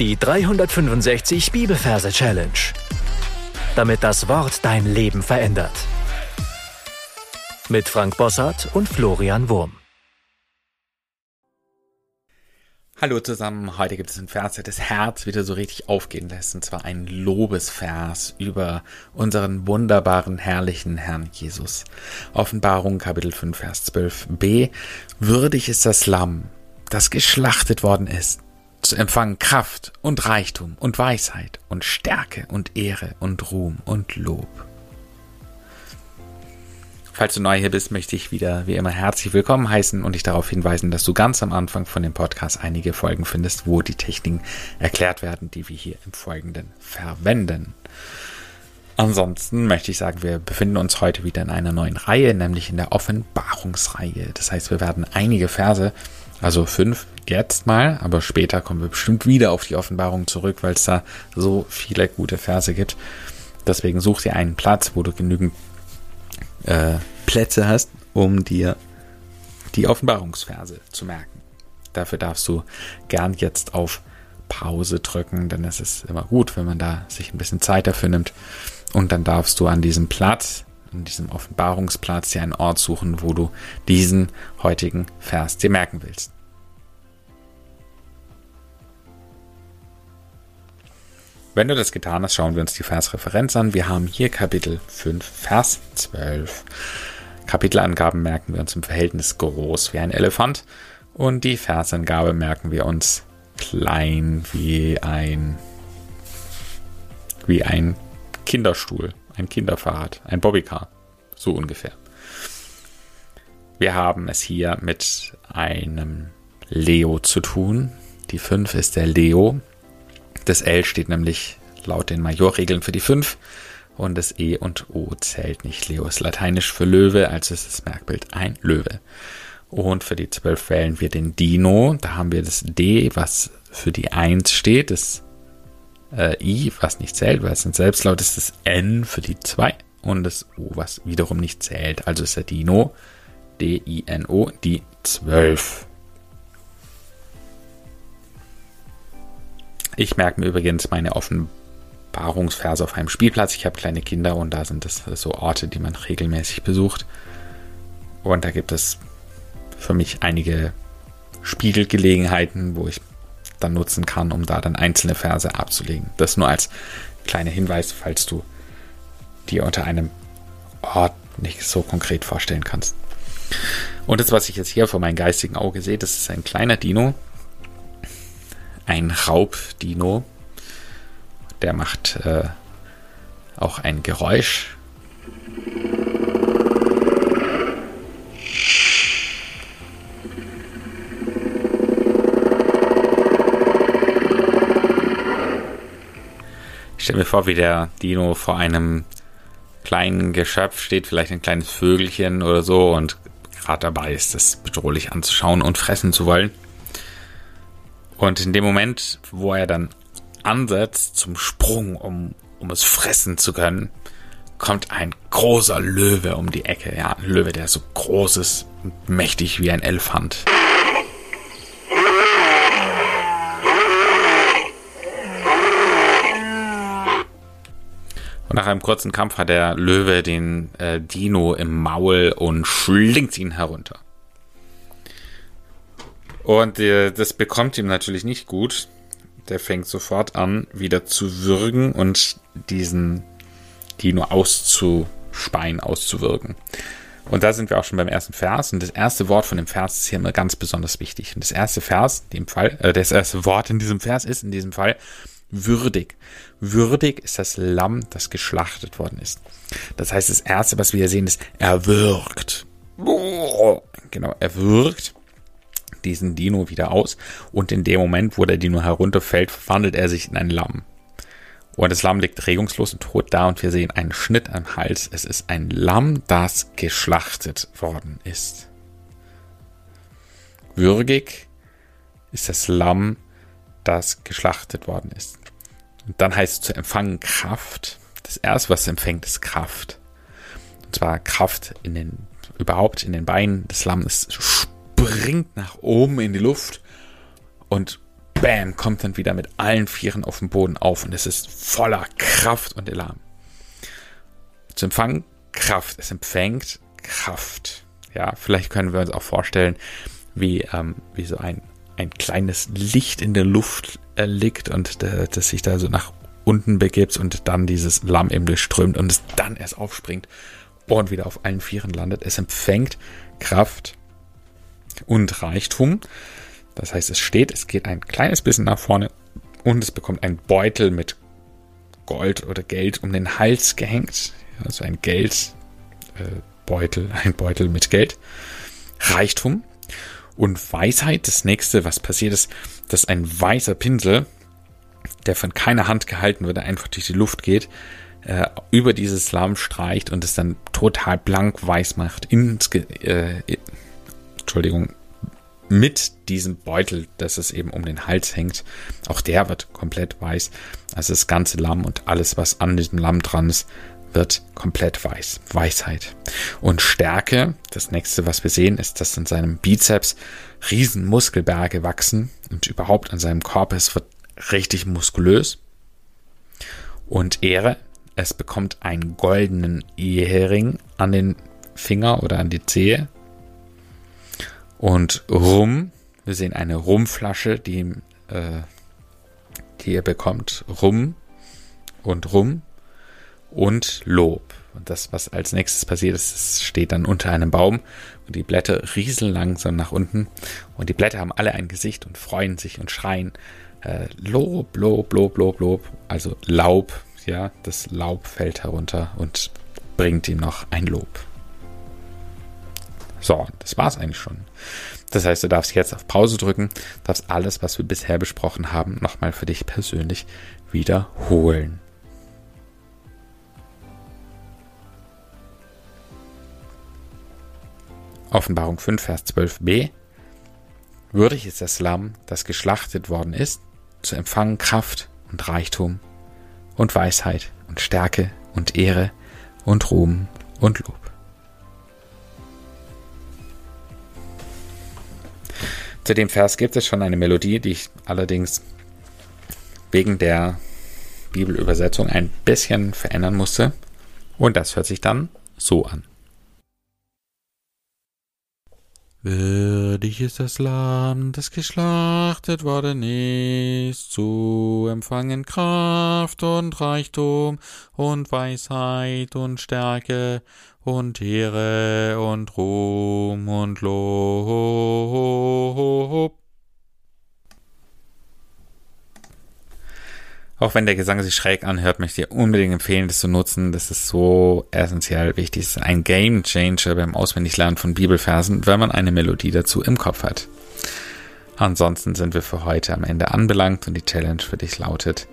Die 365 Bibelverse Challenge. Damit das Wort dein Leben verändert. Mit Frank Bossart und Florian Wurm. Hallo zusammen, heute gibt es einen Vers, der das Herz wieder so richtig aufgehen lässt, und zwar ein Lobesvers über unseren wunderbaren, herrlichen Herrn Jesus. Offenbarung Kapitel 5, Vers 12b. Würdig ist das Lamm, das geschlachtet worden ist, zu empfangen Kraft und Reichtum und Weisheit und Stärke und Ehre und Ruhm und Lob. Falls du neu hier bist, möchte ich wieder wie immer herzlich willkommen heißen und dich darauf hinweisen, dass du ganz am Anfang von dem Podcast einige Folgen findest, wo die Techniken erklärt werden, die wir hier im Folgenden verwenden. Ansonsten möchte ich sagen, wir befinden uns heute wieder in einer neuen Reihe, nämlich in der Offenbarungsreihe. Das heißt, wir werden einige Verse, also fünf jetzt mal, aber später kommen wir bestimmt wieder auf die Offenbarung zurück, weil es da so viele gute Verse gibt. Deswegen such dir einen Platz, wo du genügend äh, Plätze hast, um dir die Offenbarungsverse zu merken. Dafür darfst du gern jetzt auf Pause drücken, denn es ist immer gut, wenn man da sich ein bisschen Zeit dafür nimmt. Und dann darfst du an diesem Platz, an diesem Offenbarungsplatz dir einen Ort suchen, wo du diesen heutigen Vers dir merken willst. Wenn du das getan hast, schauen wir uns die Versreferenz an. Wir haben hier Kapitel 5, Vers 12. Kapitelangaben merken wir uns im Verhältnis groß wie ein Elefant und die Versangabe merken wir uns klein wie ein wie ein Kinderstuhl, ein Kinderfahrrad, ein Bobbycar, so ungefähr. Wir haben es hier mit einem Leo zu tun. Die 5 ist der Leo, das L steht nämlich laut den Majorregeln für die 5 und das E und O zählt nicht. Leo ist lateinisch für Löwe, also ist das Merkbild ein Löwe. Und für die 12 wählen wir den Dino. Da haben wir das D, was für die 1 steht, das äh, I, was nicht zählt, weil es ein Selbstlaut ist, das N für die 2 und das O, was wiederum nicht zählt. Also ist der Dino, D-I-N-O, die 12. Ich merke mir übrigens meine Offenbarungsverse auf einem Spielplatz. Ich habe kleine Kinder und da sind das so Orte, die man regelmäßig besucht. Und da gibt es für mich einige Spiegelgelegenheiten, wo ich dann nutzen kann, um da dann einzelne Verse abzulegen. Das nur als kleiner Hinweis, falls du dir unter einem Ort nicht so konkret vorstellen kannst. Und das, was ich jetzt hier vor meinem geistigen Auge sehe, das ist ein kleiner Dino, ein Raubdino. Der macht äh, auch ein Geräusch. Ich stelle mir vor, wie der Dino vor einem kleinen Geschöpf steht, vielleicht ein kleines Vögelchen oder so und gerade dabei ist, das bedrohlich anzuschauen und fressen zu wollen. Und in dem Moment, wo er dann ansetzt zum Sprung, um, um es fressen zu können, kommt ein großer Löwe um die Ecke. Ja, ein Löwe, der so groß ist und mächtig wie ein Elefant. Und nach einem kurzen Kampf hat der Löwe den äh, Dino im Maul und schlingt ihn herunter. Und äh, das bekommt ihm natürlich nicht gut. Der fängt sofort an, wieder zu würgen und diesen Dino auszuspeien, auszuwirken. Und da sind wir auch schon beim ersten Vers. Und das erste Wort von dem Vers ist hier immer ganz besonders wichtig. Und das erste Vers, in dem Fall, äh, das erste Wort in diesem Vers ist in diesem Fall würdig. Würdig ist das Lamm, das geschlachtet worden ist. Das heißt, das erste, was wir hier sehen, ist, er wirkt. Genau, er diesen Dino wieder aus und in dem Moment, wo der Dino herunterfällt, verwandelt er sich in ein Lamm. Und das Lamm liegt regungslos und tot da und wir sehen einen Schnitt am Hals. Es ist ein Lamm, das geschlachtet worden ist. Würgig ist das Lamm, das geschlachtet worden ist. Und dann heißt es zu empfangen Kraft. Das erste, was empfängt, ist Kraft. Und zwar Kraft in den, überhaupt in den Beinen des Lammes springt nach oben in die Luft und bam, kommt dann wieder mit allen Vieren auf den Boden auf und es ist voller Kraft und Elan. Zu empfangen Kraft. Es empfängt Kraft. Ja, vielleicht können wir uns auch vorstellen, wie, ähm, wie so ein, ein kleines Licht in der Luft äh, liegt und äh, das sich da so nach unten begibt und dann dieses Lamm eben durchströmt und es dann erst aufspringt und wieder auf allen Vieren landet. Es empfängt Kraft und Reichtum. Das heißt, es steht, es geht ein kleines bisschen nach vorne und es bekommt einen Beutel mit Gold oder Geld um den Hals gehängt. Also ein Geldbeutel, äh, ein Beutel mit Geld. Reichtum und Weisheit. Das nächste, was passiert ist, dass ein weißer Pinsel, der von keiner Hand gehalten wird, einfach durch die Luft geht, äh, über dieses Lamm streicht und es dann total blank weiß macht. Ins, äh, Entschuldigung, mit diesem Beutel, dass es eben um den Hals hängt. Auch der wird komplett weiß. Also das ganze Lamm und alles, was an diesem Lamm dran ist, wird komplett weiß. Weisheit. Und Stärke, das nächste, was wir sehen, ist, dass in seinem Bizeps riesen Muskelberge wachsen und überhaupt an seinem Körper, es wird richtig muskulös. Und Ehre, es bekommt einen goldenen Ehering an den Finger oder an die Zehe. Und Rum, wir sehen eine Rumflasche, die, äh, die ihr bekommt. Rum und Rum und Lob. Und das, was als nächstes passiert ist, steht dann unter einem Baum und die Blätter rieseln langsam nach unten. Und die Blätter haben alle ein Gesicht und freuen sich und schreien äh, Lob, Lob, Lob, Lob, Lob. Also Laub, ja, das Laub fällt herunter und bringt ihm noch ein Lob. So, das war's eigentlich schon. Das heißt, du darfst jetzt auf Pause drücken, darfst alles, was wir bisher besprochen haben, nochmal für dich persönlich wiederholen. Offenbarung 5, Vers 12b. Würdig ist das Lamm, das geschlachtet worden ist, zu empfangen Kraft und Reichtum und Weisheit und Stärke und Ehre und Ruhm und Lob. Zu dem Vers gibt es schon eine Melodie, die ich allerdings wegen der Bibelübersetzung ein bisschen verändern musste. Und das hört sich dann so an. Würdig ist das Lamm, das geschlachtet worden ist, zu empfangen Kraft und Reichtum und Weisheit und Stärke und Ehre und Ruhm und Lob. Auch wenn der Gesang sich schräg anhört, möchte ich dir unbedingt empfehlen, das zu nutzen. Das ist so essentiell wichtig. Es ist ein Game Changer beim Auswendiglernen von Bibelversen, wenn man eine Melodie dazu im Kopf hat. Ansonsten sind wir für heute am Ende anbelangt und die Challenge für dich lautet,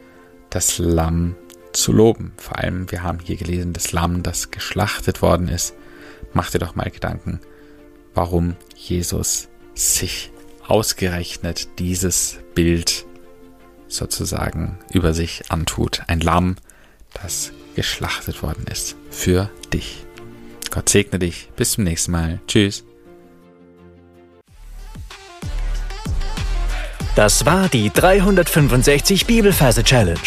das Lamm zu loben. Vor allem, wir haben hier gelesen, das Lamm, das geschlachtet worden ist. Mach dir doch mal Gedanken, warum Jesus sich ausgerechnet dieses Bild sozusagen über sich antut. Ein Lamm, das geschlachtet worden ist. Für dich. Gott segne dich. Bis zum nächsten Mal. Tschüss. Das war die 365 Bibelferse Challenge.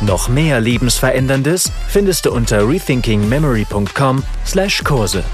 Noch mehr Lebensveränderndes findest du unter rethinkingmemory.com/Kurse.